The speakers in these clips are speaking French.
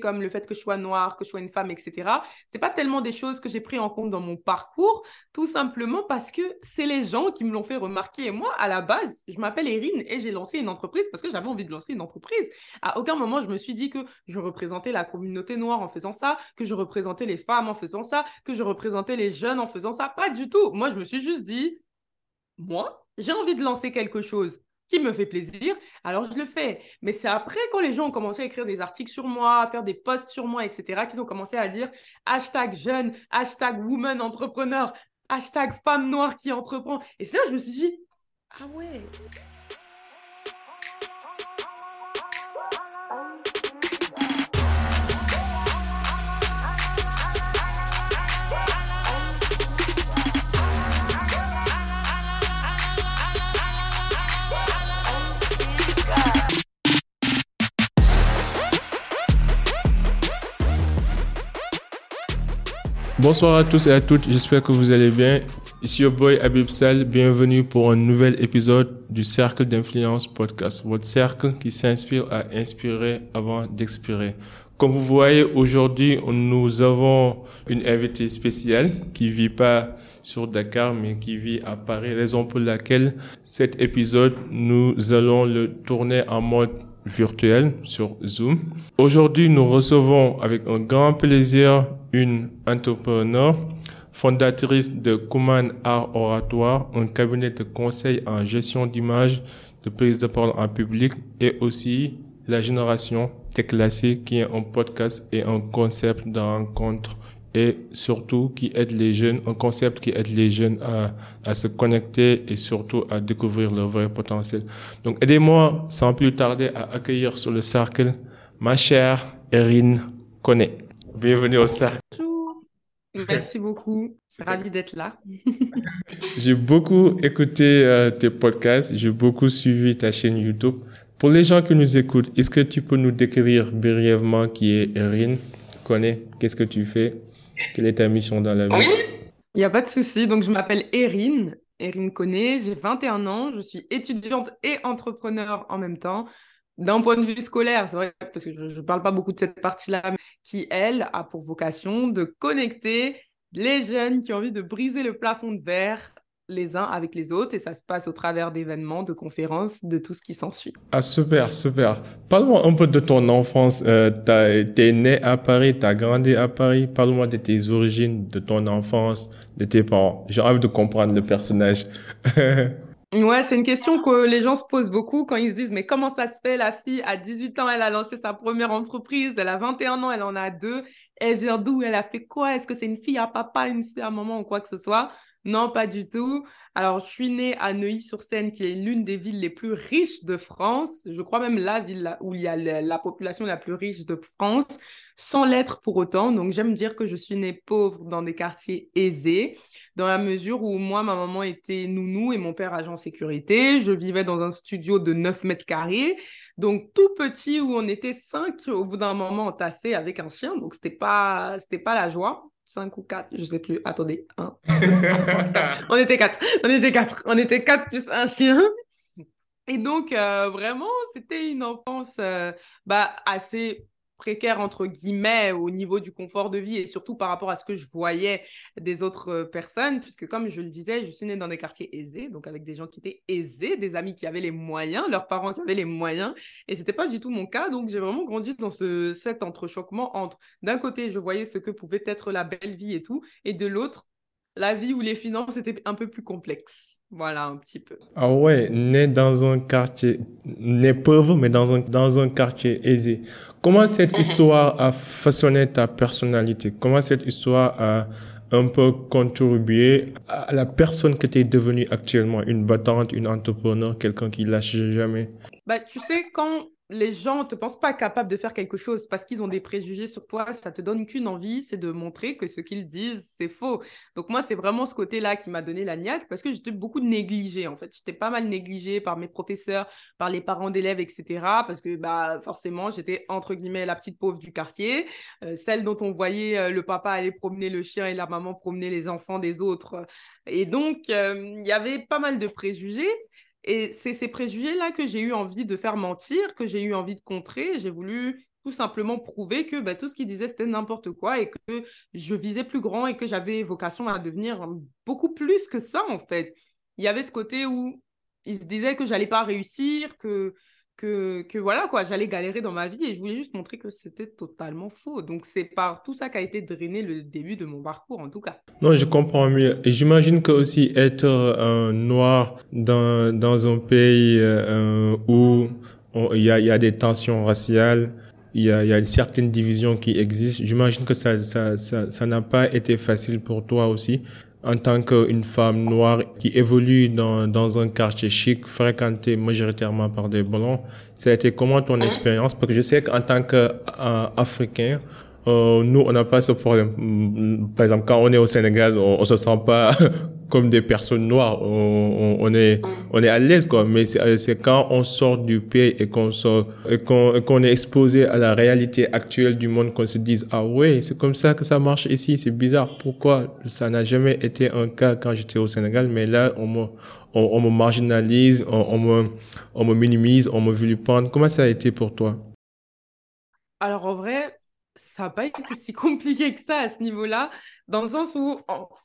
comme le fait que je sois noire, que je sois une femme, etc. C'est pas tellement des choses que j'ai pris en compte dans mon parcours, tout simplement parce que c'est les gens qui me l'ont fait remarquer. Et moi, à la base, je m'appelle Erin et j'ai lancé une entreprise parce que j'avais envie de lancer une entreprise. À aucun moment, je me suis dit que je représentais la communauté noire en faisant ça, que je représentais les femmes en faisant ça, que je représentais les jeunes en faisant ça. Pas du tout. Moi, je me suis juste dit, moi, j'ai envie de lancer quelque chose qui me fait plaisir, alors je le fais. Mais c'est après, quand les gens ont commencé à écrire des articles sur moi, à faire des posts sur moi, etc., qu'ils ont commencé à dire hashtag jeune, hashtag woman entrepreneur, hashtag femme noire qui entreprend. Et c'est là je me suis dit, ah ouais, Bonsoir à tous et à toutes, j'espère que vous allez bien. Ici your boy Abib Sal, bienvenue pour un nouvel épisode du Cercle d'influence podcast, votre cercle qui s'inspire à inspirer avant d'expirer. Comme vous voyez, aujourd'hui, nous avons une invitée spéciale qui vit pas sur Dakar, mais qui vit à Paris, raison pour laquelle cet épisode, nous allons le tourner en mode virtuel sur Zoom. Aujourd'hui, nous recevons avec un grand plaisir une entrepreneur, fondatrice de Kuman Art Oratoire, un cabinet de conseil en gestion d'image, de prise de parole en public et aussi la génération déclassée qui est un podcast et un concept de rencontre et surtout qui aide les jeunes, un concept qui aide les jeunes à, à se connecter et surtout à découvrir leur vrai potentiel. Donc aidez-moi sans plus tarder à accueillir sur le cercle ma chère Erin Koné. Bienvenue au cercle. Bonjour. Merci beaucoup. Ravi d'être là. j'ai beaucoup écouté euh, tes podcasts, j'ai beaucoup suivi ta chaîne YouTube. Pour les gens qui nous écoutent, est-ce que tu peux nous décrire brièvement qui est Erin? Qu'est-ce que tu fais quelle est ta mission dans la vie? Il n'y a pas de souci. Donc, je m'appelle Erin, Erin Koné, j'ai 21 ans, je suis étudiante et entrepreneur en même temps. D'un point de vue scolaire, c'est vrai, parce que je ne parle pas beaucoup de cette partie-là, qui, elle, a pour vocation de connecter les jeunes qui ont envie de briser le plafond de verre les uns avec les autres et ça se passe au travers d'événements, de conférences, de tout ce qui s'ensuit. Ah super, super. Parle-moi un peu de ton enfance. Euh, tu es né à Paris, tu as grandi à Paris. Parle-moi de tes origines, de ton enfance, de tes parents. J'ai envie de comprendre le personnage. Ouais, c'est une question que les gens se posent beaucoup quand ils se disent mais comment ça se fait la fille à 18 ans elle a lancé sa première entreprise, elle a 21 ans, elle en a deux, elle vient d'où, elle a fait quoi, est-ce que c'est une fille à papa, une fille à maman ou quoi que ce soit? Non, pas du tout. Alors, je suis née à Neuilly-sur-Seine, qui est l'une des villes les plus riches de France. Je crois même la ville où il y a la, population la plus riche de France, sans l'être pour autant. Donc, j'aime dire que je suis née pauvre dans des quartiers aisés, dans la mesure où moi, ma maman était nounou et mon père agent sécurité. Je vivais dans un studio de 9 mètres carrés. Donc, tout petit, où on était cinq au bout d'un moment entassés avec un chien. Donc, c'était pas, c'était pas la joie. 5 ou 4, je sais plus. Attendez, on était 4. On était 4. On était 4 plus un chien. Et donc, euh, vraiment, c'était une enfance euh, bah, assez précaire entre guillemets au niveau du confort de vie et surtout par rapport à ce que je voyais des autres euh, personnes puisque comme je le disais je suis née dans des quartiers aisés donc avec des gens qui étaient aisés des amis qui avaient les moyens leurs parents qui avaient les moyens et c'était pas du tout mon cas donc j'ai vraiment grandi dans ce cet entrechoquement entre d'un côté je voyais ce que pouvait être la belle vie et tout et de l'autre la vie où les finances étaient un peu plus complexes voilà, un petit peu. Ah ouais, né dans un quartier, né pauvre, mais dans un, dans un quartier aisé. Comment cette mhm. histoire a façonné ta personnalité? Comment cette histoire a un peu contribué à la personne que tu es devenue actuellement? Une battante, une entrepreneur, quelqu'un qui lâche jamais? Bah, Tu sais, quand les gens ne te pensent pas capable de faire quelque chose parce qu'ils ont des préjugés sur toi, ça te donne qu'une envie, c'est de montrer que ce qu'ils disent, c'est faux. Donc moi, c'est vraiment ce côté-là qui m'a donné la niaque parce que j'étais beaucoup négligée, en fait. J'étais pas mal négligée par mes professeurs, par les parents d'élèves, etc. Parce que bah, forcément, j'étais, entre guillemets, la petite pauvre du quartier, euh, celle dont on voyait euh, le papa aller promener le chien et la maman promener les enfants des autres. Et donc, euh, il y avait pas mal de préjugés. Et c'est ces préjugés-là que j'ai eu envie de faire mentir, que j'ai eu envie de contrer. J'ai voulu tout simplement prouver que bah, tout ce qu'il disait, c'était n'importe quoi et que je visais plus grand et que j'avais vocation à devenir beaucoup plus que ça, en fait. Il y avait ce côté où il se disait que j'allais pas réussir, que, que, voilà, quoi, j'allais galérer dans ma vie et je voulais juste montrer que c'était totalement faux. Donc, c'est par tout ça qu'a été drainé le début de mon parcours, en tout cas. Non, je comprends mieux. Et j'imagine que aussi être un noir dans, dans un pays euh, où il y a, y a des tensions raciales, il y, a, y a une certaine division qui existe. J'imagine que ça, ça, ça n'a pas été facile pour toi aussi en tant qu'une femme noire qui évolue dans, dans un quartier chic, fréquenté majoritairement par des blancs. Ça a été comment ton expérience? Parce que je sais qu'en tant qu'Africain, euh, nous, on n'a pas ce problème. Par exemple, quand on est au Sénégal, on, on se sent pas comme des personnes noires. On, on, est, mm. on est à l'aise, quoi. Mais c'est quand on sort du pays et qu'on sort, et qu'on est exposé à la réalité actuelle du monde qu'on se dise, ah ouais, c'est comme ça que ça marche ici. C'est bizarre. Pourquoi? Ça n'a jamais été un cas quand j'étais au Sénégal, mais là, on me, on, me marginalise, on, me, on me minimise, on me vilipende. Comment ça a été pour toi? Alors, en vrai, ça n'a pas été si compliqué que ça à ce niveau-là dans le sens où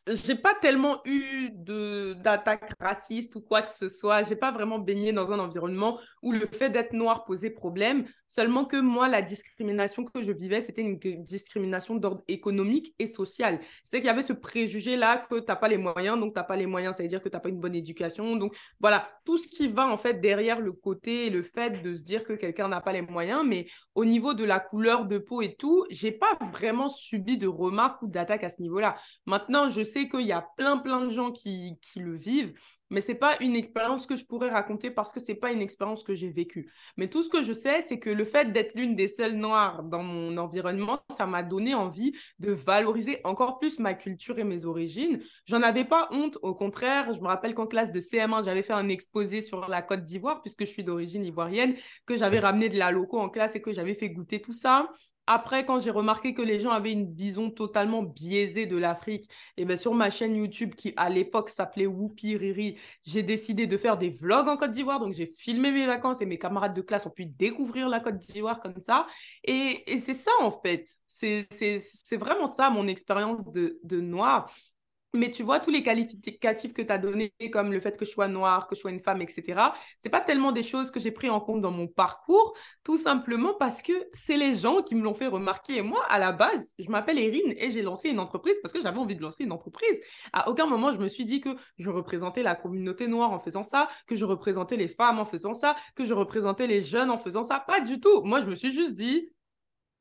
j'ai pas tellement eu de d'attaques racistes ou quoi que ce soit. J'ai pas vraiment baigné dans un environnement où le fait d'être noir posait problème. Seulement que moi, la discrimination que je vivais, c'était une discrimination d'ordre économique et social. C'est qu'il y avait ce préjugé-là que tu n'as pas les moyens, donc tu n'as pas les moyens, ça veut dire que tu n'as pas une bonne éducation. Donc voilà, tout ce qui va en fait derrière le côté, le fait de se dire que quelqu'un n'a pas les moyens. Mais au niveau de la couleur de peau et tout, j'ai pas vraiment subi de remarques ou d'attaques à ce niveau voilà. Maintenant, je sais qu'il y a plein, plein de gens qui, qui le vivent, mais ce n'est pas une expérience que je pourrais raconter parce que ce n'est pas une expérience que j'ai vécue. Mais tout ce que je sais, c'est que le fait d'être l'une des seules noires dans mon environnement, ça m'a donné envie de valoriser encore plus ma culture et mes origines. J'en avais pas honte, au contraire. Je me rappelle qu'en classe de CM1, j'avais fait un exposé sur la Côte d'Ivoire, puisque je suis d'origine ivoirienne, que j'avais ramené de la loco en classe et que j'avais fait goûter tout ça. Après, quand j'ai remarqué que les gens avaient une vision totalement biaisée de l'Afrique, et eh bien sur ma chaîne YouTube qui à l'époque s'appelait Whoopi Riri, j'ai décidé de faire des vlogs en Côte d'Ivoire. Donc j'ai filmé mes vacances et mes camarades de classe ont pu découvrir la Côte d'Ivoire comme ça. Et, c'est ça en fait. C'est vraiment ça mon expérience de, de noir. Mais tu vois, tous les qualificatifs que tu as donnés, comme le fait que je sois noire, que je sois une femme, etc., c'est pas tellement des choses que j'ai pris en compte dans mon parcours, tout simplement parce que c'est les gens qui me l'ont fait remarquer. Et moi, à la base, je m'appelle Erin et j'ai lancé une entreprise parce que j'avais envie de lancer une entreprise. À aucun moment, je me suis dit que je représentais la communauté noire en faisant ça, que je représentais les femmes en faisant ça, que je représentais les jeunes en faisant ça. Pas du tout. Moi, je me suis juste dit,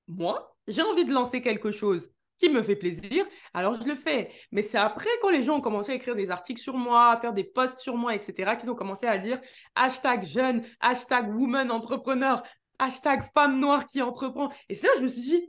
moi, j'ai envie de lancer quelque chose qui me fait plaisir, alors je le fais. Mais c'est après, quand les gens ont commencé à écrire des articles sur moi, à faire des posts sur moi, etc., qu'ils ont commencé à dire hashtag jeune, hashtag woman entrepreneur, hashtag femme noire qui entreprend. Et c'est là je me suis dit,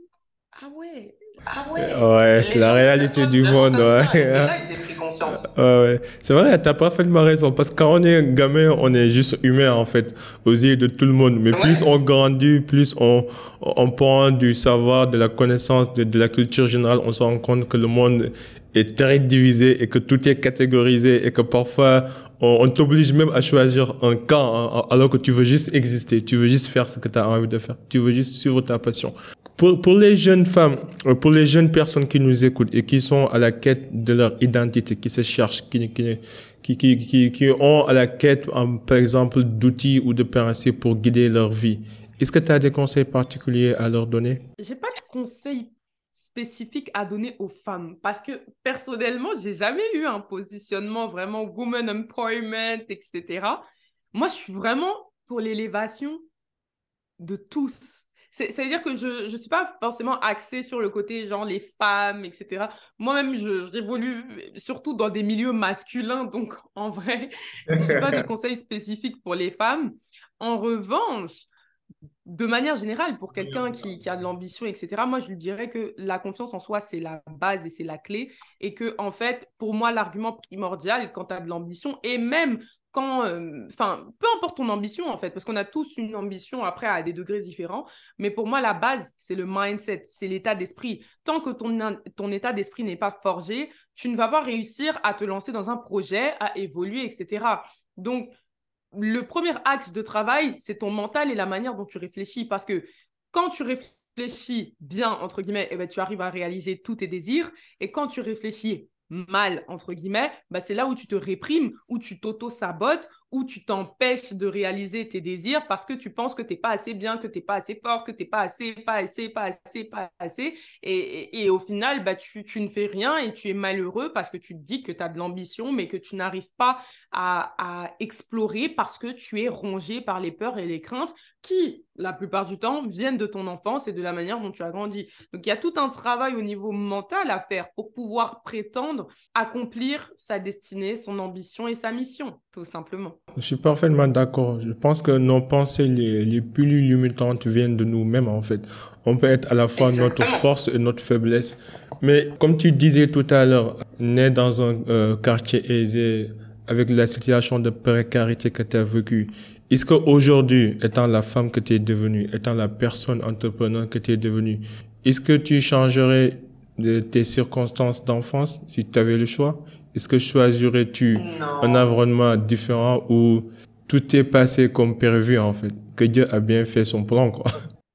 ah ouais, ah ouais, ouais c'est la réalité du monde. Ouais. C'est là que j'ai pris conscience. Ouais, C'est vrai, t'as parfaitement raison. Parce que quand on est gamin, on est juste humain, en fait, aux yeux de tout le monde. Mais plus on grandit, plus on, on prend du savoir, de la connaissance, de, de la culture générale, on se rend compte que le monde est très divisé et que tout est catégorisé et que parfois on, on t'oblige même à choisir un camp hein, alors que tu veux juste exister, tu veux juste faire ce que tu as envie de faire, tu veux juste suivre ta passion. Pour, les jeunes femmes, euh, pour les jeunes personnes qui nous écoutent et qui sont à la quête de leur identité, qui se cherchent, qui ont à la quête, par exemple, d'outils ou de principes pour guider leur vie, est-ce que tu as des conseils particuliers à leur donner? J'ai pas de conseils spécifiques à donner aux femmes parce que personnellement, j'ai jamais eu un positionnement vraiment woman empowerment, etc. Moi, je suis vraiment pour l'élévation de tous c'est-à-dire que je ne suis pas forcément axée sur le côté genre les femmes, etc. Moi-même, j'évolue surtout dans des milieux masculins, donc en vrai, je n'ai pas de conseils spécifiques pour les femmes. En revanche, de manière générale, pour quelqu'un qui, qui, a de l'ambition, etc., moi, je lui dirais que la confiance en soi, c'est la base et c'est la clé. Et que, en fait, pour moi, l'argument primordial quand tu as de l'ambition, et même euh, enfin, peu importe ton ambition en fait, parce qu'on a tous une ambition après à des degrés différents, mais pour moi, la base, c'est le mindset, c'est l'état d'esprit. Tant que ton, ton état d'esprit n'est pas forgé, tu ne vas pas réussir à te lancer dans un projet, à évoluer, etc. Donc, le premier axe de travail, c'est ton mental et la manière dont tu réfléchis. Parce que quand tu réfléchis bien, entre guillemets, eh ben, tu arrives à réaliser tous tes désirs. Et quand tu réfléchis mal, entre guillemets, bah, c'est là où tu te réprimes, où tu t'auto-sabotes, où tu t'empêches de réaliser tes désirs parce que tu penses que tu n'es pas assez bien, que tu n'es pas assez fort, que tu n'es pas assez, pas assez, pas assez, pas assez. Et, et, au final, bah, tu, tu, ne fais rien et tu es malheureux parce que tu te dis que tu as de l'ambition, mais que tu n'arrives pas à, à, explorer parce que tu es rongé par les peurs et les craintes qui, la plupart du temps, viennent de ton enfance et de la manière dont tu as grandi. Donc, il y a tout un travail au niveau mental à faire pour pouvoir prétendre accomplir sa destinée, son ambition et sa mission, tout simplement. Je suis parfaitement d'accord. Je pense que nos pensées les, les plus limitantes viennent de nous-mêmes, en fait. On peut être à la fois notre force et notre faiblesse. Mais comme tu disais tout à l'heure, né dans un euh, quartier aisé, avec la situation de précarité que tu as vécue, est-ce qu'aujourd'hui, étant la femme que tu es devenue, étant la personne entrepreneur que tu es devenue, est-ce que tu changerais de tes circonstances d'enfance si tu avais le choix est-ce que choisirais-tu un environnement différent où tout est passé comme prévu, en fait? Que Dieu a bien fait son plan, quoi?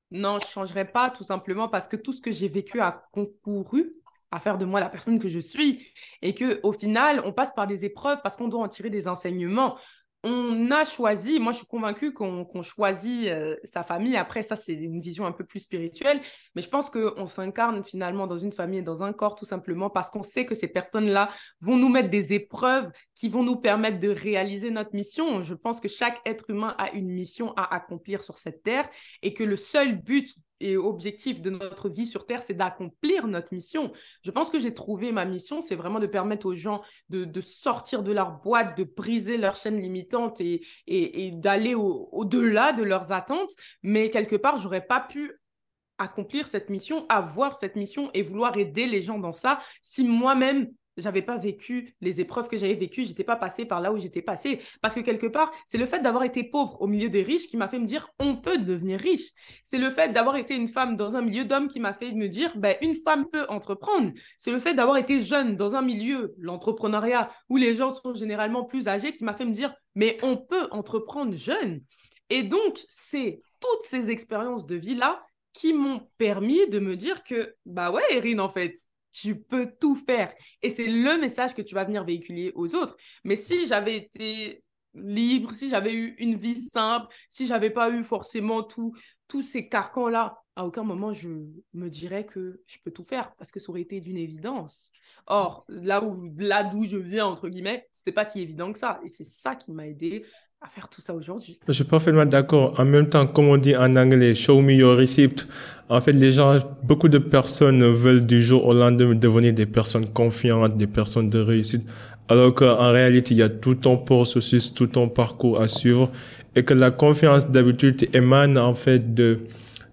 Non, je ne changerais pas, tout simplement parce que tout ce que j'ai vécu a concouru à faire de moi la personne que je suis et que au final on passe par des épreuves parce qu'on doit en tirer des enseignements on a choisi, moi je suis convaincue qu'on choisit euh, sa famille. Après, ça, c'est une vision un peu plus spirituelle. Mais je pense qu'on s'incarne finalement dans une famille et dans un corps tout simplement parce qu'on sait que ces personnes-là vont nous mettre des épreuves qui vont nous permettre de réaliser notre mission. Je pense que chaque être humain a une mission à accomplir sur cette terre et que le seul but et objectif de notre vie sur Terre, c'est d'accomplir notre mission. Je pense que j'ai trouvé ma mission, c'est vraiment de permettre aux gens de, sortir de leur boîte, de briser leur chaîne limitante et, et, d'aller au-delà de leurs attentes. Mais quelque part, j'aurais pas pu accomplir cette mission, avoir cette mission et vouloir aider les gens dans ça si moi-même j'avais pas vécu les épreuves que j'avais vécues, j'étais pas passée par là où j'étais passée. Parce que quelque part, c'est le fait d'avoir été pauvre au milieu des riches qui m'a fait me dire on peut devenir riche. C'est le fait d'avoir été une femme dans un milieu d'hommes qui m'a fait me dire ben, une femme peut entreprendre. C'est le fait d'avoir été jeune dans un milieu, l'entrepreneuriat, où les gens sont généralement plus âgés, qui m'a fait me dire mais on peut entreprendre jeune. Et donc, c'est toutes ces expériences de vie-là qui m'ont permis de me dire que, bah ouais, Erin, en fait, tu peux tout faire. Et c'est le message que tu vas venir véhiculer aux autres. Mais si j'avais été libre, si j'avais eu une vie simple, si j'avais pas eu forcément tout, tous ces carcans-là, à aucun moment je me dirais que je peux tout faire parce que ça aurait été d'une évidence. Or, là où là d'où je viens, entre guillemets, c'était pas si évident que ça. Et c'est ça qui m'a aidé à faire tout ça aujourd'hui. Je suis parfaitement d'accord. En même temps, comme on dit en anglais, show me your receipt. En fait, les gens, beaucoup de personnes veulent du jour au lendemain devenir des personnes confiantes, des personnes de réussite. Alors qu'en réalité, il y a tout ton processus, tout ton parcours à suivre et que la confiance d'habitude émane en fait de,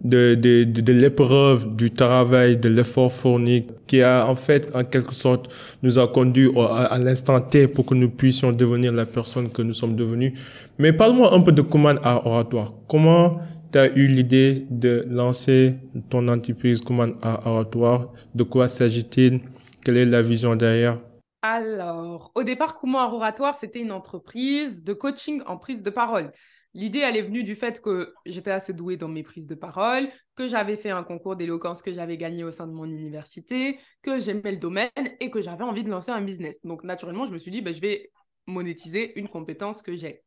de, de, de, l'épreuve, du travail, de l'effort fourni qui a en fait en quelque sorte nous a conduit à, l'instant T pour que nous puissions devenir la personne que nous sommes devenus. Mais parle-moi un peu de Command à Oratoire. Comment tu as eu l'idée de lancer ton entreprise Command à Oratoire? De quoi s'agit-il? Quelle est la vision derrière? Alors, au départ, Command Oratoire, c'était une entreprise de coaching en prise de parole. L'idée, elle est venue du fait que j'étais assez douée dans mes prises de parole, que j'avais fait un concours d'éloquence que j'avais gagné au sein de mon université, que j'aimais le domaine et que j'avais envie de lancer un business. Donc, naturellement, je me suis dit, ben, je vais monétiser une compétence que j'ai.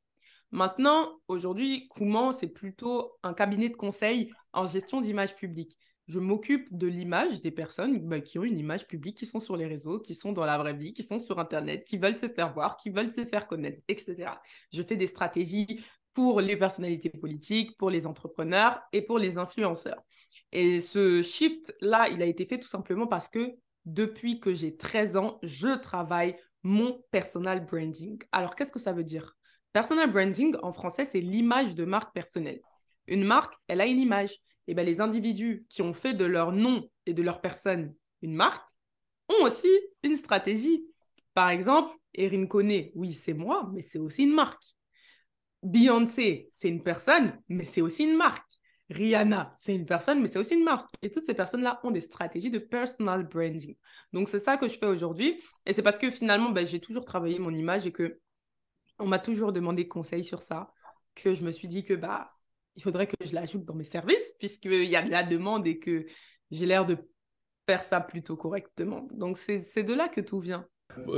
Maintenant, aujourd'hui, Kouman, c'est plutôt un cabinet de conseil en gestion d'image publique. Je m'occupe de l'image des personnes ben, qui ont une image publique, qui sont sur les réseaux, qui sont dans la vraie vie, qui sont sur Internet, qui veulent se faire voir, qui veulent se faire connaître, etc. Je fais des stratégies pour les personnalités politiques, pour les entrepreneurs et pour les influenceurs. Et ce shift-là, il a été fait tout simplement parce que depuis que j'ai 13 ans, je travaille mon personal branding. Alors, qu'est-ce que ça veut dire? Personal branding, en français, c'est l'image de marque personnelle. Une marque, elle a une image. Et bien, les individus qui ont fait de leur nom et de leur personne une marque ont aussi une stratégie. Par exemple, Erin Kone, oui, c'est moi, mais c'est aussi une marque. Beyoncé, c'est une personne, mais c'est aussi une marque. Rihanna, c'est une personne, mais c'est aussi une marque. Et toutes ces personnes-là ont des stratégies de personal branding. Donc, c'est ça que je fais aujourd'hui. Et c'est parce que finalement, ben, j'ai toujours travaillé mon image et que on m'a toujours demandé conseil sur ça, que je me suis dit que bah, il faudrait que je l'ajoute dans mes services, puisqu'il y a de la demande et que j'ai l'air de faire ça plutôt correctement. Donc, c'est de là que tout vient.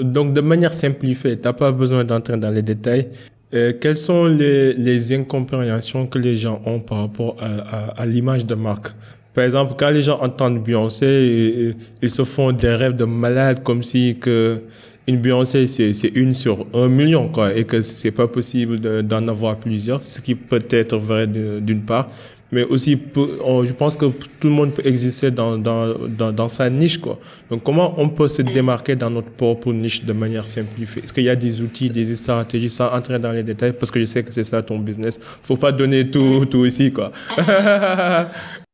Donc, de manière simplifiée, tu n'as pas besoin d'entrer dans les détails. Euh, quelles sont les, les, incompréhensions que les gens ont par rapport à, à, l'image de marque Par exemple, quand les gens entendent Beyoncé, ils, se font des rêves de malade comme si que une Beyoncé, c'est une sur un million, quoi, et que c'est pas possible d'en avoir plusieurs, ce qui peut être vrai d'une part mais aussi je pense que tout le monde peut exister dans, dans, dans, dans, sa niche. Quoi. Donc comment on peut se démarquer dans notre propre niche de manière simplifiée? Est-ce qu'il y a des outils, des stratégies, sans entrer dans les détails, parce que je sais que c'est ça ton business. faut pas donner tout, tout ici. Quoi.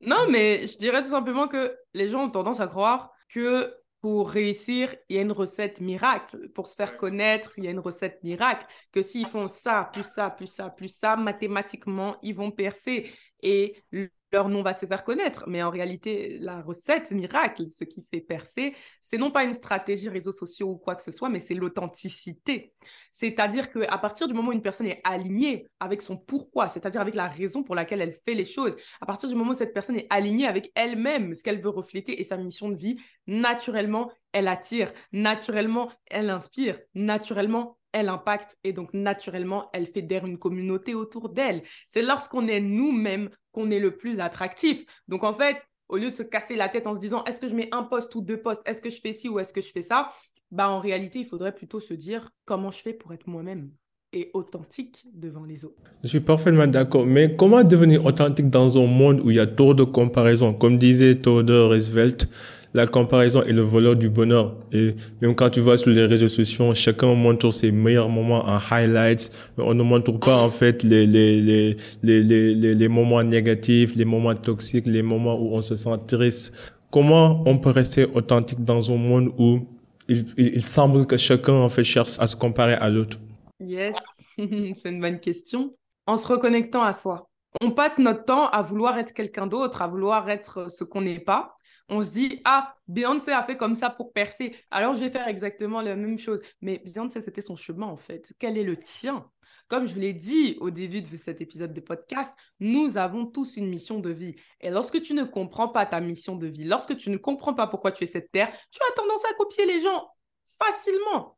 non, mais je dirais tout simplement que les gens ont tendance à croire que pour réussir, il y a une recette miracle. Pour se faire connaître, il y a une recette miracle. Que s'ils font ça, plus ça, plus ça, plus ça, mathématiquement, ils vont percer. Et leur nom va se faire connaître. Mais en réalité, la recette miracle, ce qui fait percer, c'est non pas une stratégie réseaux sociaux ou quoi que ce soit, mais c'est l'authenticité. C'est-à-dire qu'à partir du moment où une personne est alignée avec son pourquoi, c'est-à-dire avec la raison pour laquelle elle fait les choses, à partir du moment où cette personne est alignée avec elle-même, ce qu'elle veut refléter et sa mission de vie, naturellement, elle attire, naturellement, elle inspire, naturellement, elle impacte et donc naturellement, elle fédère une communauté autour d'elle. C'est lorsqu'on est nous-mêmes qu'on est le plus attractif. Donc en fait, au lieu de se casser la tête en se disant est-ce que je mets un poste ou deux postes, est-ce que je fais ci ou est-ce que je fais ça, bah en réalité, il faudrait plutôt se dire comment je fais pour être moi-même et authentique devant les autres? Je suis parfaitement d'accord. Mais comment devenir authentique dans un monde où il y a trop de comparaisons? Comme disait Theodore Roosevelt, la comparaison est le voleur du bonheur. Et même quand tu vois sur les réseaux sociaux, chacun montre ses meilleurs moments en highlights, mais on ne montre pas en fait les, les, les, les, les, les moments négatifs, les moments toxiques, les moments où on se sent triste. Comment on peut rester authentique dans un monde où il, il, semble que chacun en fait cherche à se comparer à l'autre? Yes, c'est une bonne question. En se reconnectant à soi. On passe notre temps à vouloir être quelqu'un d'autre, à vouloir être ce qu'on n'est pas on se dit, ah, Beyoncé a fait comme ça pour percer, alors je vais faire exactement la même chose. Mais Beyoncé, c'était son chemin, en fait. Quel est le tien? Comme je l'ai dit au début de cet épisode de podcast, nous avons tous une mission de vie. Et lorsque tu ne comprends pas ta mission de vie, lorsque tu ne comprends pas pourquoi tu es cette terre, tu as tendance à copier les gens facilement.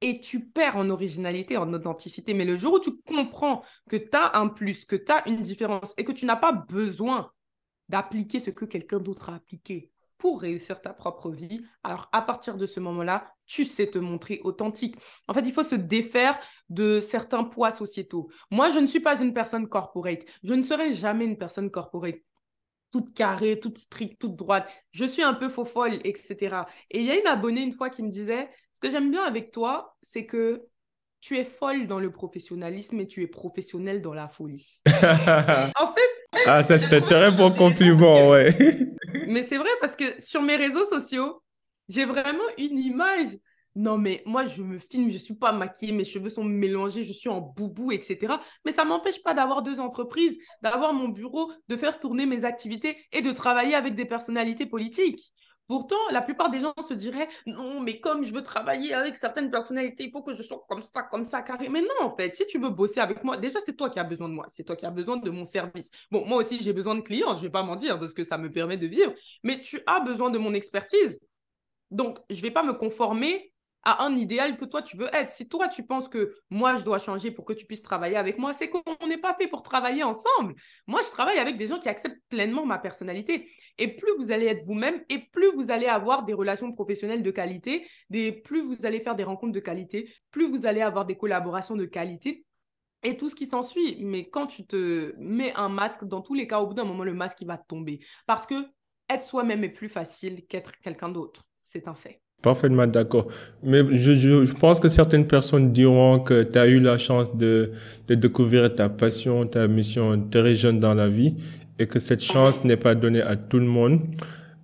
Et tu perds en originalité, en authenticité. Mais le jour où tu comprends que tu as un plus, que tu as une différence et que tu n'as pas besoin d'appliquer ce que quelqu'un d'autre a appliqué pour réussir ta propre vie. Alors, à partir de ce moment-là, tu sais te montrer authentique. En fait, il faut se défaire de certains poids sociétaux. Moi, je ne suis pas une personne corporate. Je ne serai jamais une personne corporate toute carrée, toute stricte, toute droite. Je suis un peu faux folle, etc. Et il y a une abonnée une fois qui me disait, ce que j'aime bien avec toi, c'est que tu es folle dans le professionnalisme et tu es professionnelle dans la folie. en fait. Ah, ça, c'était très bon compliment, ouais. mais c'est vrai parce que sur mes réseaux sociaux, j'ai vraiment une image. Non, mais moi, je me filme, je ne suis pas maquillée, mes cheveux sont mélangés, je suis en boubou, etc. Mais ça ne m'empêche pas d'avoir deux entreprises, d'avoir mon bureau, de faire tourner mes activités et de travailler avec des personnalités politiques. Pourtant, la plupart des gens se diraient non, mais comme je veux travailler avec certaines personnalités, il faut que je sois comme ça, comme ça, carré. Mais non, en fait, si tu veux bosser avec moi, déjà, c'est toi qui as besoin de moi. C'est toi qui as besoin de mon service. Bon, moi aussi, j'ai besoin de clients, je ne vais pas mentir parce que ça me permet de vivre. Mais tu as besoin de mon expertise. Donc, je ne vais pas me conformer à un idéal que toi tu veux être. Si toi tu penses que moi je dois changer pour que tu puisses travailler avec moi, c'est qu'on n'est pas fait pour travailler ensemble. Moi je travaille avec des gens qui acceptent pleinement ma personnalité. Et plus vous allez être vous-même et plus vous allez avoir des relations professionnelles de qualité, des, plus vous allez faire des rencontres de qualité, plus vous allez avoir des collaborations de qualité et tout ce qui s'ensuit. Mais quand tu te mets un masque, dans tous les cas, au bout d'un moment, le masque il va tomber. Parce que être soi-même est plus facile qu'être quelqu'un d'autre. C'est un fait. Parfaitement d'accord. Mais je, je, pense que certaines personnes diront que tu as eu la chance de, de découvrir ta passion, ta mission très jeune dans la vie et que cette chance n'est pas donnée à tout le monde.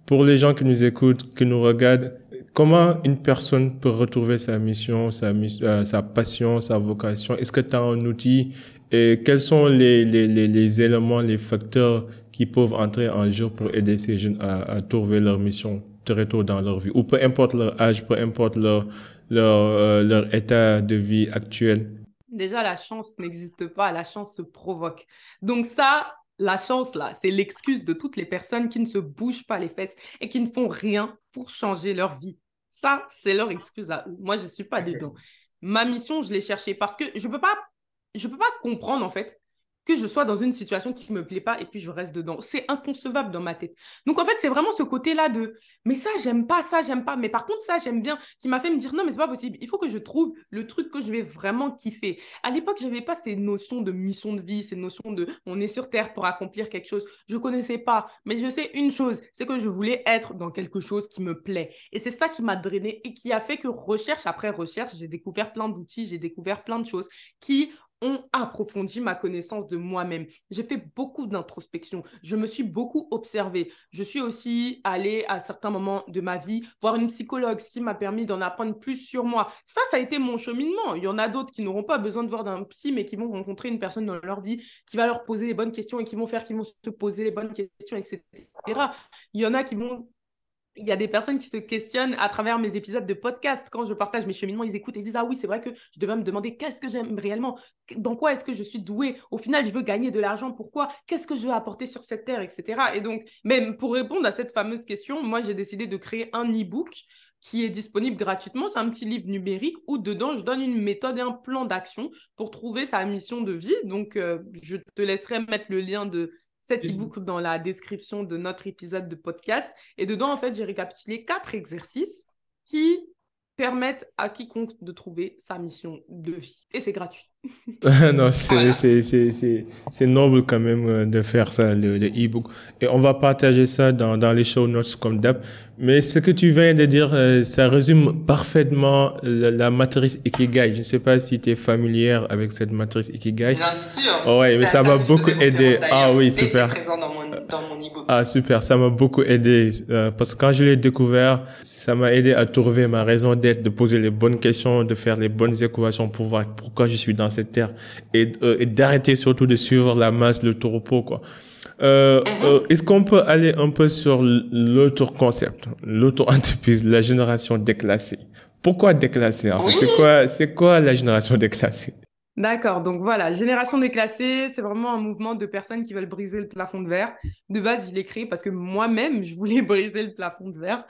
Pour les gens qui nous écoutent, qui nous regardent, comment une personne peut retrouver sa mission, sa, euh, sa passion, sa vocation? Est-ce que tu as un outil? Et quels sont les, les, les, les, éléments, les facteurs qui peuvent entrer en jeu pour aider ces jeunes à, à trouver leur mission? Très tôt dans leur vie, ou peu importe leur âge, peu importe leur, euh, leur état de vie actuel. Déjà, la chance n'existe pas, la chance se provoque. Donc ça, la chance, là, c'est l'excuse de toutes les personnes qui ne se bougent pas les fesses et qui ne font rien pour changer leur vie. Ça, c'est leur excuse. Là. Moi, je ne suis pas dedans. Ma mission, je l'ai cherchée parce que je ne peux, peux pas comprendre, en fait, que je sois dans une situation qui ne me plaît pas et puis je reste dedans. C'est inconcevable dans ma tête. Donc en fait, c'est vraiment ce côté-là de mais ça, j'aime pas, ça, j'aime pas. Mais par contre, ça, j'aime bien, qui m'a fait me dire non, mais c'est pas possible. Il faut que je trouve le truc que je vais vraiment kiffer. À l'époque, je n'avais pas ces notions de mission de vie, ces notions de on est sur Terre pour accomplir quelque chose. Je connaissais pas. Mais je sais une chose, c'est que je voulais être dans quelque chose qui me plaît. Et c'est ça qui m'a drainé et qui a fait que recherche après recherche, j'ai découvert plein d'outils, j'ai découvert plein de choses qui ont approfondi ma connaissance de moi-même. J'ai fait beaucoup d'introspection. Je me suis beaucoup observée. Je suis aussi allée à certains moments de ma vie voir une psychologue, ce qui m'a permis d'en apprendre plus sur moi. Ça, ça a été mon cheminement. Il y en a d'autres qui n'auront pas besoin de voir d'un psy, mais qui vont rencontrer une personne dans leur vie qui va leur poser les bonnes questions et qui vont faire qu'ils vont se poser les bonnes questions, etc. Il y en a qui vont il y a des personnes qui se questionnent à travers mes épisodes de podcast. Quand je partage mes cheminements, ils écoutent et ils disent Ah oui, c'est vrai que je devais me demander qu'est-ce que j'aime réellement? Dans quoi est-ce que je suis douée? Au final, je veux gagner de l'argent. Pourquoi? Qu'est-ce que je veux apporter sur cette terre, etc. Et donc, même pour répondre à cette fameuse question, moi, j'ai décidé de créer un e-book qui est disponible gratuitement. C'est un petit livre numérique où dedans, je donne une méthode et un plan d'action pour trouver sa mission de vie. Donc, euh, je te laisserai mettre le lien de cet e-book dans la description de notre épisode de podcast. Et dedans, en fait, j'ai récapitulé quatre exercices qui permettent à quiconque de trouver sa mission de vie. Et c'est gratuit. non, c'est noble quand même euh, de faire ça, le e-book. et on va partager ça dans, dans les show notes comme d'hab. Mais ce que tu viens de dire, euh, ça résume parfaitement la, matrice Ikigai. Je ne sais pas si tu es familière avec cette matrice Ikigai. Bien sûr. Oh ouais, mais ça m'a beaucoup aidé. Ah oui, super. présent dans mon, dans mon e-book. Ah super, ça m'a beaucoup aidé. Euh, parce que quand je l'ai découvert, ça m'a aidé à trouver ma raison d'être, de poser les bonnes questions, de faire les bonnes équations pour voir pourquoi je suis dans cette terre et, euh, et d'arrêter surtout de suivre la masse, le tourpeau, quoi. Euh, mhm. euh, Est-ce qu'on peut aller un peu sur l'autre concept, l'autre entreprise, la génération déclassée? Pourquoi déclassée en fait? C'est quoi, c'est quoi la génération déclassée? D'accord, donc voilà, génération déclassée, c'est vraiment un mouvement de personnes qui veulent briser le plafond de verre. De base, je l'ai créé parce que moi-même, je voulais briser le plafond de verre.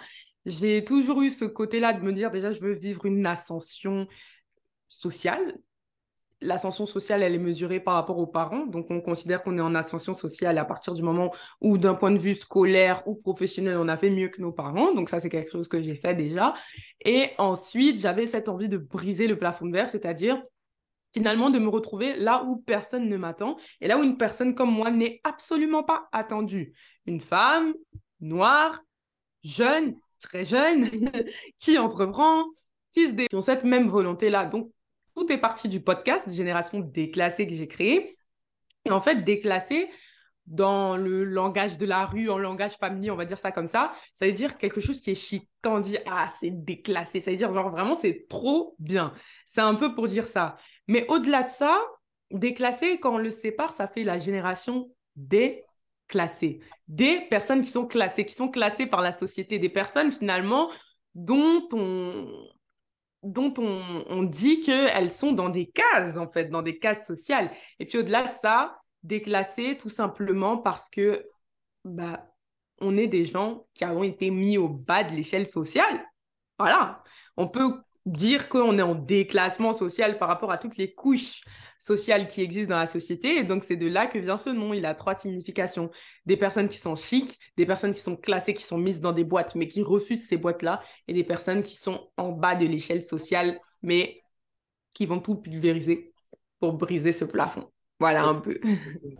J'ai toujours eu ce côté-là de me dire déjà, je veux vivre une ascension sociale, l'ascension sociale, elle est mesurée par rapport aux parents. Donc, on considère qu'on est en ascension sociale à partir du moment où, d'un point de vue scolaire ou professionnel, on a fait mieux que nos parents. Donc, ça, c'est quelque chose que j'ai fait déjà. Et ensuite, j'avais cette envie de briser le plafond de verre, c'est-à-dire finalement de me retrouver là où personne ne m'attend et là où une personne comme moi n'est absolument pas attendue. Une femme noire, jeune, très jeune, qui entreprend, qui se dé... qui cette même volonté-là. Donc, tout est parti du podcast Génération déclassée que j'ai créé. Et en fait, déclassé, dans le langage de la rue, en langage familier, on va dire ça comme ça, ça veut dire quelque chose qui est chic. Quand on dit ah, c'est déclassé, ça veut dire genre vraiment c'est trop bien. C'est un peu pour dire ça. Mais au-delà de ça, déclassé, quand on le sépare, ça fait la génération déclassée. Des personnes qui sont classées, qui sont classées par la société, des personnes finalement dont on, dont on, on dit qu'elles sont dans des cases, en fait, dans des cases sociales. Et puis au-delà de ça, déclassées tout simplement parce que bah, on est des gens qui avons été mis au bas de l'échelle sociale. Voilà. On peut dire qu'on est en déclassement social par rapport à toutes les couches sociales qui existent dans la société. Et donc, c'est de là que vient ce nom. Il a trois significations. Des personnes qui sont chics, des personnes qui sont classées, qui sont mises dans des boîtes, mais qui refusent ces boîtes-là, et des personnes qui sont en bas de l'échelle sociale, mais qui vont tout pulvériser pour briser ce plafond. Voilà un peu.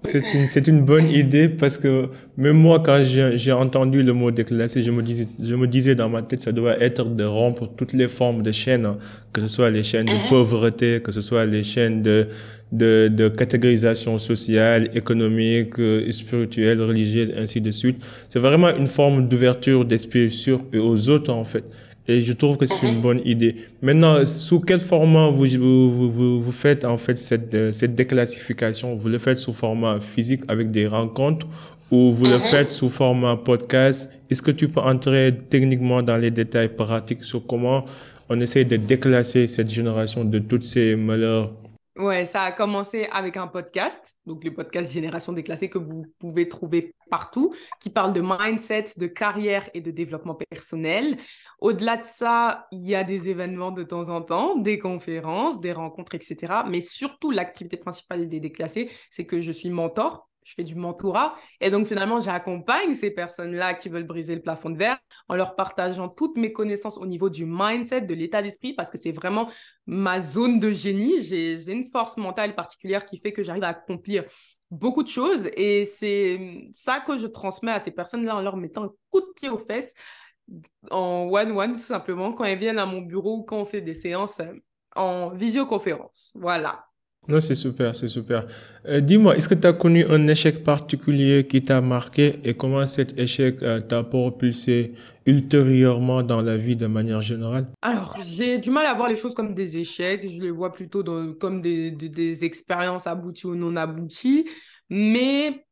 C'est une, une, bonne idée parce que même moi, quand j'ai entendu le mot déclassé, je me, disais, je me disais dans ma tête, ça doit être de rompre toutes les formes de chaînes, que ce soit les chaînes de uh-huh. pauvreté, que ce soit les chaînes de, de, de catégorisation sociale, économique, euh, spirituelle, religieuse, ainsi de suite. C'est vraiment une forme d'ouverture d'esprit sur et aux autres, en fait. Et je trouve que c'est une mhm. bonne idée. Maintenant, sous quel format vous, vous, vous, vous faites en fait cette, euh, cette déclassification? Vous le faites sous format physique avec des rencontres ou vous le mhm. faites sous format podcast? Est-ce que tu peux entrer techniquement dans les détails pratiques sur comment on essaie de déclasser cette génération de toutes ces malheurs? Ouais, ça a commencé avec un podcast, donc le podcast Génération déclassée que vous pouvez trouver partout, qui parle de mindset, de carrière et de développement personnel. Au-delà de ça, il y a des événements de temps en temps, des conférences, des rencontres, etc. Mais surtout, l'activité principale des déclassés, c'est que je suis mentor je fais du mentorat. Et donc, finalement, j'accompagne ces personnes-là qui veulent briser le plafond de verre en leur partageant toutes mes connaissances au niveau du mindset, de l'état d'esprit, parce que c'est vraiment ma zone de génie. J'ai une force mentale particulière qui fait que j'arrive à accomplir beaucoup de choses. Et c'est ça que je transmets à ces personnes-là en leur mettant un coup de pied aux fesses en one-one, tout simplement, quand elles viennent à mon bureau ou quand on fait des séances en visioconférence. Voilà. Non, c'est super, c'est super. Euh, dis-moi, est-ce que tu as connu un échec particulier qui t'a marqué et comment cet échec euh, t'a propulsé ultérieurement dans la vie de manière générale? Alors, j'ai du mal à voir les choses comme des échecs. Je les vois plutôt comme des, des, expériences abouties ou non abouties. Mais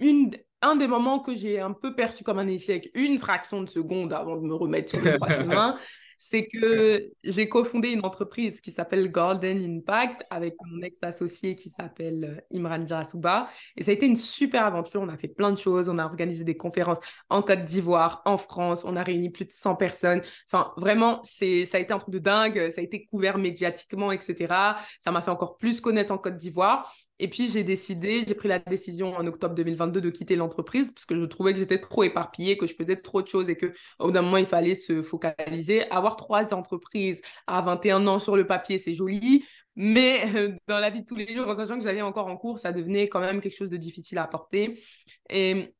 une, un des moments que j'ai un peu perçu comme un échec, une fraction de seconde avant de me remettre sur le droit chemin, c'est que j'ai cofondé une entreprise qui s'appelle Golden Impact avec mon ex-associé qui s'appelle euh, Imran Jarasuba. Et ça a été une super aventure. On a fait plein de choses. On a organisé des conférences en Côte d'Ivoire, en France. On a réuni plus de 100 personnes. Enfin, vraiment, c'est, ça a été un truc de dingue. Ça a été couvert médiatiquement, etc. Ça m'a fait encore plus connaître en Côte d'Ivoire. Et puis, j'ai décidé, j'ai pris la décision en octobre 2022 de quitter l'entreprise parce que je trouvais que j'étais trop éparpillée, que je faisais trop de choses et qu'au bout d'un moment, il fallait se focaliser. Avoir trois entreprises à 21 ans sur le papier, c'est joli, mais dans la vie de tous les jours, en sachant que j'allais encore en cours, ça devenait quand même quelque chose de difficile à apporter. Et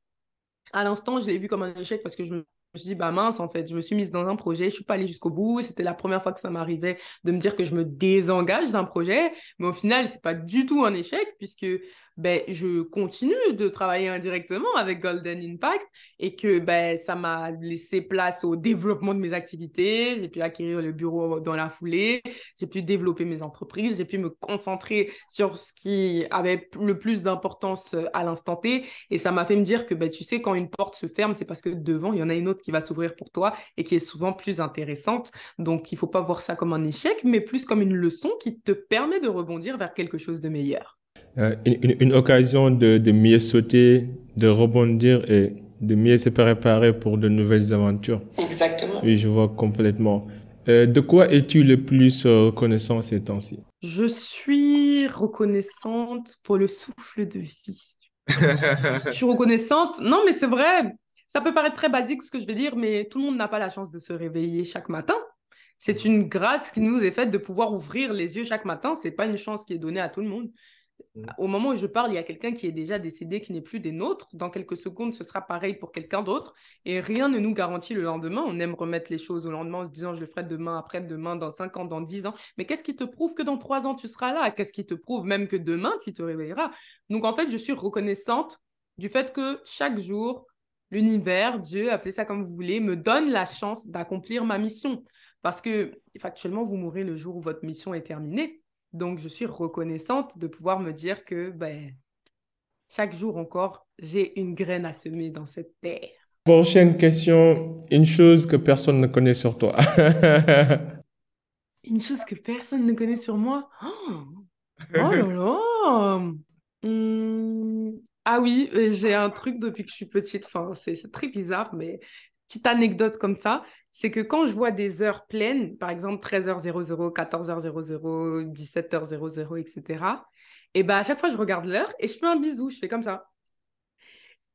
à l'instant, je l'ai vu comme un échec parce que je me me suis bah mince, en fait, je me suis mise dans un projet, je suis pas allée jusqu'au bout. C'était la première fois que ça m'arrivait de me dire que je me désengage d'un projet. Mais au final, c'est pas du tout un échec puisque ben, je continue de travailler indirectement avec Golden Impact et que ben, ça m'a laissé place au développement de mes activités. J'ai pu acquérir le bureau dans la foulée, j'ai pu développer mes entreprises, j'ai pu me concentrer sur ce qui avait le plus d'importance euh, à l'instant T. Et ça m'a fait me dire que ben, tu sais, quand une porte se ferme, c'est parce que devant, il y en a une autre qui va s'ouvrir pour toi et qui est souvent plus intéressante. Donc, il faut pas voir ça comme un échec, mais plus comme une leçon qui te permet de rebondir vers quelque chose de meilleur. Euh, une, occasion de, mieux sauter, de rebondir et de mieux se préparer pour de nouvelles aventures. Exactement. Oui, je vois complètement. Euh, de quoi es-tu le plus euh, reconnaissant ces temps-ci? Je suis reconnaissante pour le souffle de vie. je suis reconnaissante. Non, mais c'est vrai. Ça peut paraître très basique ce que je vais dire, mais tout le monde n'a pas la chance de se réveiller chaque matin. C'est une grâce qui nous est faite de pouvoir ouvrir les yeux chaque matin. C'est pas une chance qui est donnée à tout le monde. Mm. Au moment où je parle, il y a quelqu'un qui est déjà décédé, qui n'est plus des nôtres. Dans quelques secondes, ce sera pareil pour quelqu'un d'autre. Et rien ne nous garantit le lendemain. On aime remettre les choses au lendemain en se disant, je le ferai demain, après-demain, dans 5 ans, dans 10 ans. Mais qu'est-ce qui te prouve que dans 3 ans, tu seras là? Qu'est-ce qui te prouve même que demain, tu te réveilleras? Donc, en fait, je suis reconnaissante du fait que chaque jour, l'univers, Dieu, appelez ça comme vous voulez, me donne la chance d'accomplir ma mission. Parce que, factuellement, vous mourrez le jour où votre mission est terminée. Donc, je suis reconnaissante de pouvoir me dire que ben, chaque jour encore, j'ai une graine à semer dans cette terre. Prochaine question, une chose que personne ne connaît sur toi. une chose que personne ne connaît sur moi? Oh, oh là là hmm. Ah oui, euh, j'ai un truc depuis que je suis petite, enfin, c'est très bizarre, mais petite anecdote comme ça, c'est que quand je vois des heures pleines, par exemple 13h00, 14h00, 17h00, etc., et ben à chaque fois, je regarde l'heure et je fais un bisou, je fais comme ça.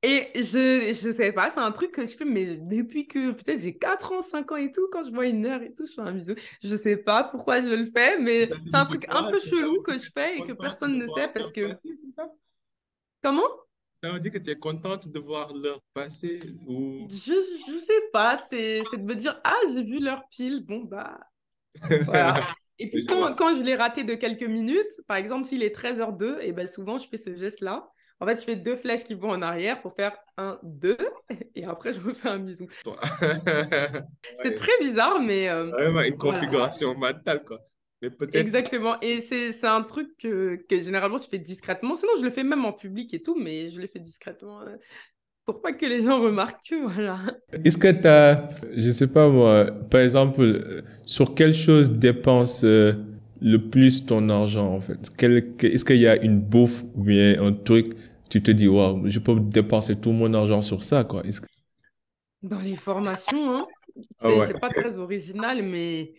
Et je je sais pas, c'est un truc que je fais, mais depuis que peut-être j'ai 4 ans, 5 ans et tout, quand je vois une heure et tout, je fais un bisou. Je sais pas pourquoi je le fais, mais c'est un truc un peu chelou que je fais et que personne ne sait parce que... Comment? Ça veut dire que tu es contente de voir l'heure passer ou... Je, je sais pas, c'est de me dire, ah, j'ai vu l'heure pile, bon, bah, voilà. Et puis quand, quand, je l'ai raté de quelques minutes, par exemple, s'il est 13h02, et ben souvent, je fais ce geste-là. En fait, je fais deux flèches qui vont en arrière pour faire un, deux, et après, je refais un bisou. c'est très bizarre, mais... Euh, Vraiment une configuration mentale, quoi. Exactement. Et c'est un truc que, que, généralement je fais discrètement. Sinon, je le fais même en public et tout, mais je le fais discrètement euh, pour pas que les gens remarquent. Voilà. Est-ce que tu as, je sais pas moi, par exemple, sur quelle chose dépense euh, le plus ton argent, en fait? Est-ce qu'il y a une bouffe ou bien un truc, tu te dis, wow, je peux dépenser tout mon argent sur ça, quoi? Dans les formations, hein. Ah c'est pas très original, mais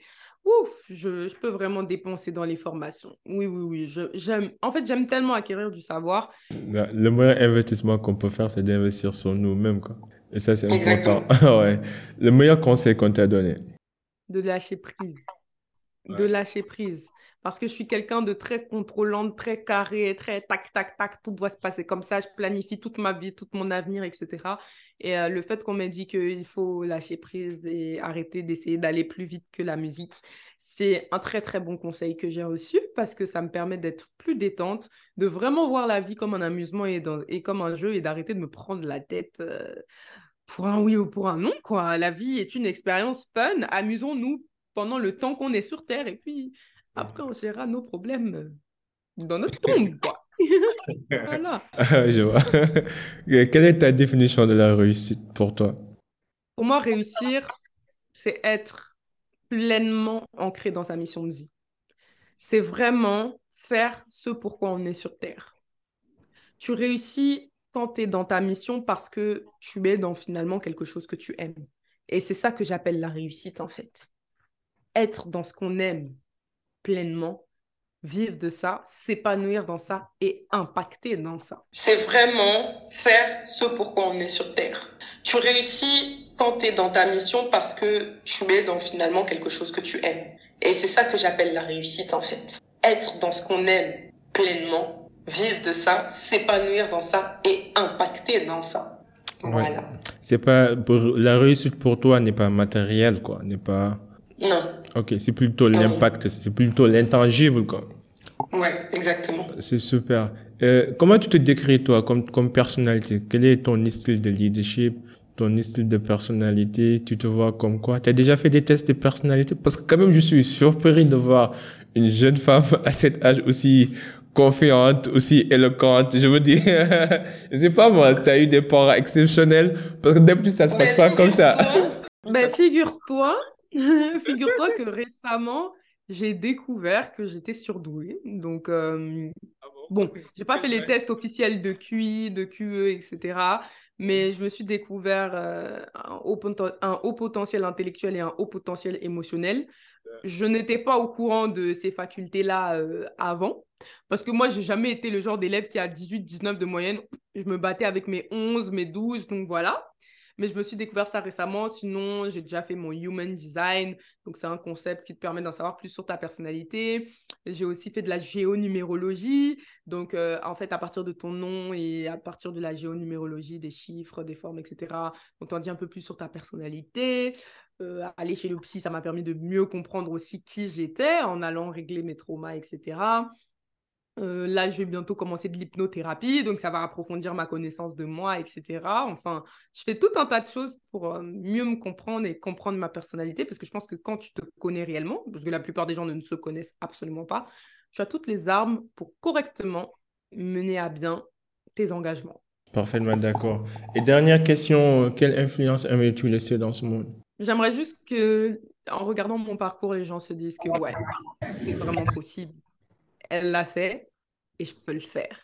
ouf, je, je, peux vraiment dépenser dans les formations. Oui, oui, oui. j'aime, en fait, j'aime tellement acquérir du savoir. Le meilleur investissement qu'on peut faire, c'est d'investir sur nous-mêmes, quoi. Et ça, c'est important. ouais. Le meilleur conseil qu'on t'a donné? De lâcher prise. De lâcher prise. Parce que je suis quelqu'un de très contrôlant, très carré, très tac, tac, tac, tout doit se passer comme ça. Je planifie toute ma vie, tout mon avenir, etc. Et euh, le fait qu'on m'ait dit qu'il faut lâcher prise et arrêter d'essayer d'aller plus vite que la musique, c'est un très, très bon conseil que j'ai reçu parce que ça me permet d'être plus détente, de vraiment voir la vie comme un amusement et, et comme un jeu et d'arrêter de me prendre la tête. Euh, pour un oui ou pour un non, quoi. La vie est une expérience fun. Amusons-nous pendant le temps qu'on est sur Terre et puis après, on gérera nos problèmes euh, dans notre tombe, quoi. voilà. je vois. Quelle est ta définition de la réussite pour toi? Pour moi, réussir, c'est être pleinement ancré dans sa mission de vie. C'est vraiment faire ce pourquoi on est sur Terre. Tu réussis quand tu es dans ta mission parce que tu es dans finalement quelque chose que tu aimes. Et c'est ça que j'appelle la réussite en fait. Être dans ce qu'on aime pleinement, vivre de ça, s'épanouir dans ça et impacter dans ça. C'est vraiment faire ce pourquoi on est sur Terre. Tu réussis quand tu es dans ta mission parce que tu es dans finalement quelque chose que tu aimes. Et c'est ça que j'appelle la réussite en fait. Être dans ce qu'on aime pleinement vivre de ça, s'épanouir dans ça et impacter dans ça. Voilà. C'est pas la réussite pour toi n'est pas matérielle quoi, n'est pas. Non. Ok, c'est plutôt l'impact, c'est plutôt l'intangible quoi. Ouais, exactement. C'est super. Euh, comment tu te décris toi comme comme personnalité? Quel est ton style de leadership ton style de personnalité, tu te vois comme quoi? Tu as déjà fait des tests de personnalité? Parce que quand même, je suis surpris de voir une jeune femme à cet âge aussi confiante, aussi éloquente. Je veux dire, je sais pas moi, tu as eu des parents exceptionnels? Parce que d'habitude ça se passe pas comme ça. Ben figure-toi, figure-toi que récemment, j'ai découvert que j'étais surdouée. Donc, euh, ah bon, j'ai pas fait les tests officiels de QI, de QE, etc. Mais je me suis découvert euh, un, haut un haut potentiel intellectuel et un haut potentiel émotionnel. Je n'étais pas au courant de ces facultés-là euh, avant. Parce que moi, j'ai jamais été le genre d'élève qui a 18, 19 de moyenne. Je me battais avec mes 11, mes 12, donc voilà. Mais je me suis découvert ça récemment. Sinon, j'ai déjà fait mon Human Design. Donc, c'est un concept qui te permet d'en savoir plus sur ta personnalité. J'ai aussi fait de la géonumérologie. Donc, euh, en fait, à partir de ton nom et à partir de la géonumérologie, des chiffres, des formes, etc., on t'en dit un peu plus sur ta personnalité. Euh, aller chez le psy, ça m'a permis de mieux comprendre aussi qui j'étais en allant régler mes traumas, etc. Euh, là, je vais bientôt commencer de l'hypnothérapie, donc ça va approfondir ma connaissance de moi, etc. Enfin, je fais tout un tas de choses pour euh, mieux me comprendre et comprendre ma personnalité, parce que je pense que quand tu te connais réellement, parce que la plupart des gens ne se connaissent absolument pas, tu as toutes les armes pour correctement mener à bien tes engagements. Parfaitement d'accord. Et dernière question, quelle influence aimerais-tu laisser dans ce monde? J'aimerais juste que, en regardant mon parcours, les gens se disent que ouais, c'est vraiment possible elle l'a fait et je peux le faire.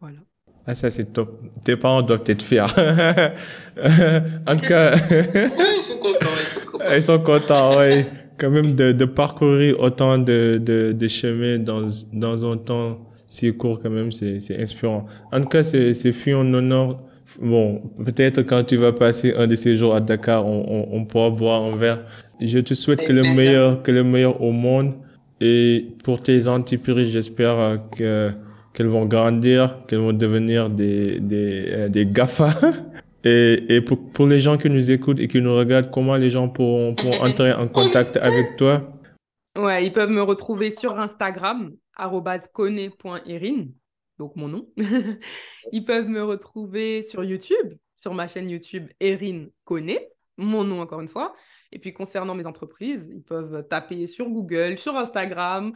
Voilà. Ah, ça, c'est top. Tes parents doivent être fiers. en tout cas. ils sont contents, ils sont contents. Ils sont contents, oui. Quand même, de, de parcourir autant de, de, de chemins dans, dans un temps si court, quand même, c'est inspirant. En tout cas, c'est fut un honneur. Bon, peut-être quand tu vas passer un de ces jours à Dakar, on, on, on pourra boire un verre. Je te souhaite que le meilleur, que le meilleur au monde. Et pour tes entreprises, j'espère euh, que qu'elles vont grandir, qu'elles vont devenir des des euh, des GAFA. Et, et pour, pour les gens qui nous écoutent et qui nous regardent, comment les gens pourront, pourront entrer en contact avec toi? Ouais, ils peuvent me retrouver sur Instagram, @kone.erin, donc mon nom. ils peuvent me retrouver sur YouTube, sur ma chaîne YouTube Erin Kone, mon nom encore une fois. Et puis concernant mes entreprises, ils peuvent taper sur Google, sur Instagram,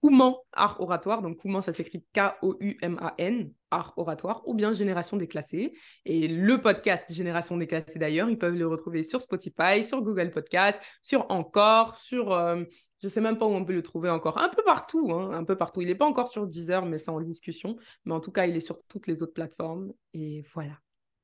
Kouman Art Oratoire. Donc Kouman, ça s'écrit K-O-U-M-A-N, Art Oratoire, ou bien Génération Déclassée. Et le podcast Génération Déclassée d'ailleurs, ils peuvent le retrouver sur Spotify, sur Google Podcast, sur Encore, sur... Euh, Je sais même pas où on peut le trouver encore. Un peu partout, hein, un peu partout. Il n'est pas encore sur Deezer, mais c'est en discussion. Mais en tout cas, il est sur toutes les autres plateformes. Et voilà.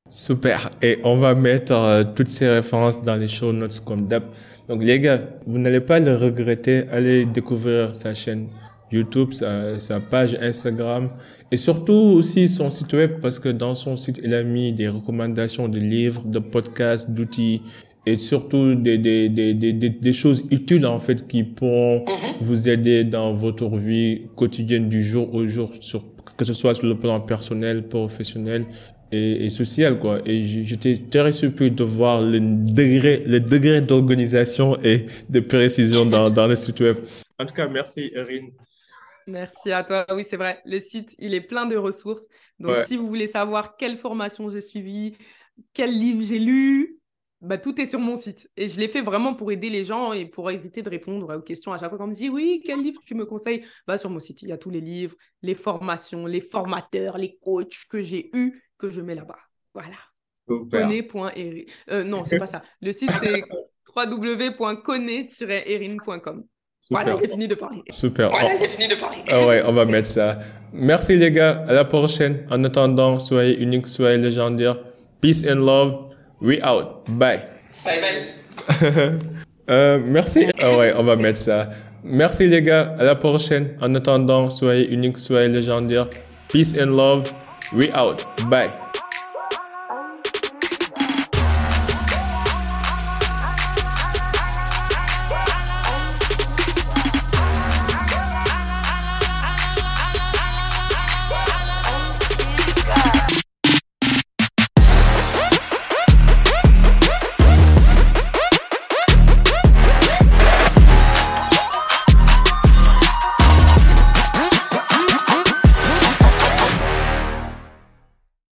Super. Et on va mettre euh, toutes ces références dans les show notes comme d'hab. Donc les gars, vous n'allez pas le regretter. Allez découvrir sa chaîne YouTube, sa, sa, page Instagram et surtout aussi son site web parce que dans son site, il a mis des recommandations de livres, de podcasts, d'outils et surtout des, des, des, des, des choses utiles en fait qui pourront mhm. vous aider dans votre vie quotidienne du jour au jour, sur, que ce soit sur le plan personnel, professionnel et, et social quoi. Et j'étais très surpris de voir le degré, le degré d'organisation et de précision dans, dans le site web. En tout cas, merci Erin. Merci à toi. Oui, c'est vrai. Le site, il est plein de ressources. Donc, si vous voulez savoir quelle formation j'ai suivie, quel livre j'ai lu, bah, tout est sur mon site. Et je l'ai fait vraiment pour aider les gens et pour éviter de répondre aux questions à chaque fois qu'on me dit oui, quel livre tu me conseilles? Bah, Sur mon site, il y a tous les livres, les formations, les formateurs, les coachs que j'ai eus, que je mets là-bas. Voilà. Connais.erin. Euh, non, c'est pas ça. Le site, c'est www.connais-erin.com. Voilà, j'ai fini de parler. Super. Voilà, j'ai fini de parler. Ah ouais, on va mettre ça. Merci les gars. À la prochaine. En attendant, soyez uniques, soyez légendaires. Peace and love. We out. Bye. Bye bye. euh, merci. Ah ouais, on va mettre ça. Merci les gars. À la prochaine. En attendant, soyez uniques, soyez légendaires. Peace and love. We out. Bye.